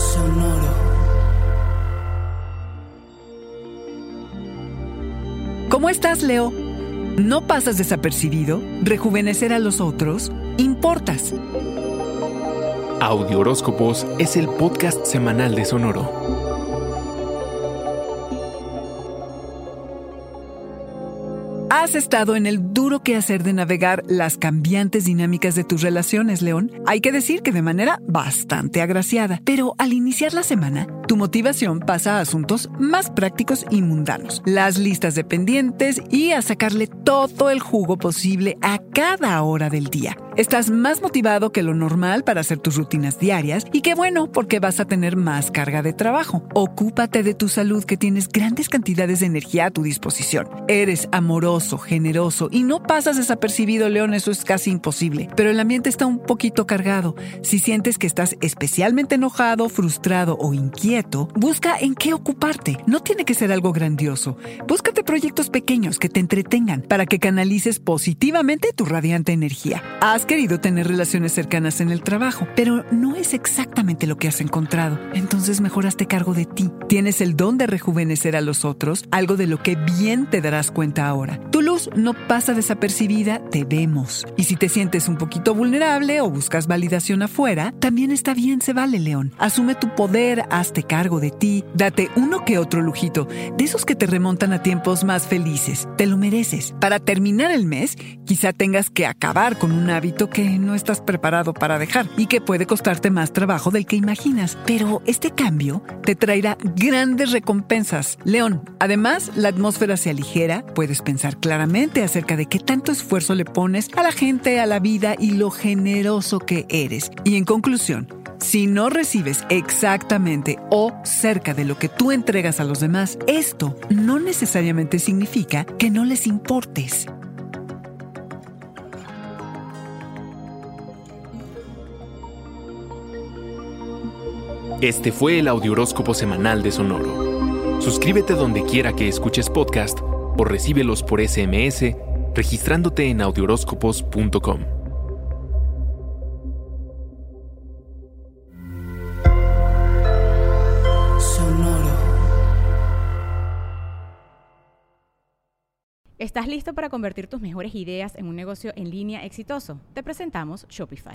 Sonoro. ¿Cómo estás, Leo? ¿No pasas desapercibido? ¿Rejuvenecer a los otros? ¿Importas? Audio Horóscopos es el podcast semanal de Sonoro. Has estado en el duro quehacer de navegar las cambiantes dinámicas de tus relaciones, León. Hay que decir que de manera bastante agraciada. Pero al iniciar la semana, tu motivación pasa a asuntos más prácticos y mundanos. Las listas de pendientes y a sacarle todo el jugo posible a cada hora del día. Estás más motivado que lo normal para hacer tus rutinas diarias y qué bueno porque vas a tener más carga de trabajo. Ocúpate de tu salud que tienes grandes cantidades de energía a tu disposición. Eres amoroso, generoso y no pasas desapercibido, León, eso es casi imposible. Pero el ambiente está un poquito cargado. Si sientes que estás especialmente enojado, frustrado o inquieto, busca en qué ocuparte. No tiene que ser algo grandioso. Búscate proyectos pequeños que te entretengan para que canalices positivamente tu radiante energía. Has querido tener relaciones cercanas en el trabajo, pero no es exactamente lo que has encontrado. Entonces mejor hazte cargo de ti. Tienes el don de rejuvenecer a los otros, algo de lo que bien te darás cuenta ahora. Tu no pasa desapercibida, te vemos. Y si te sientes un poquito vulnerable o buscas validación afuera, también está bien, se vale, León. Asume tu poder, hazte cargo de ti, date uno que otro lujito, de esos que te remontan a tiempos más felices. Te lo mereces. Para terminar el mes, quizá tengas que acabar con un hábito que no estás preparado para dejar y que puede costarte más trabajo del que imaginas. Pero este cambio te traerá grandes recompensas. León, además, la atmósfera se aligera, puedes pensar claramente acerca de qué tanto esfuerzo le pones a la gente, a la vida y lo generoso que eres. Y en conclusión, si no recibes exactamente o cerca de lo que tú entregas a los demás, esto no necesariamente significa que no les importes. Este fue el Audioróscopo semanal de Sonoro. Suscríbete donde quiera que escuches podcast o recíbelos por SMS registrándote en audioróscopos.com. Sonoro. ¿Estás listo para convertir tus mejores ideas en un negocio en línea exitoso? Te presentamos Shopify.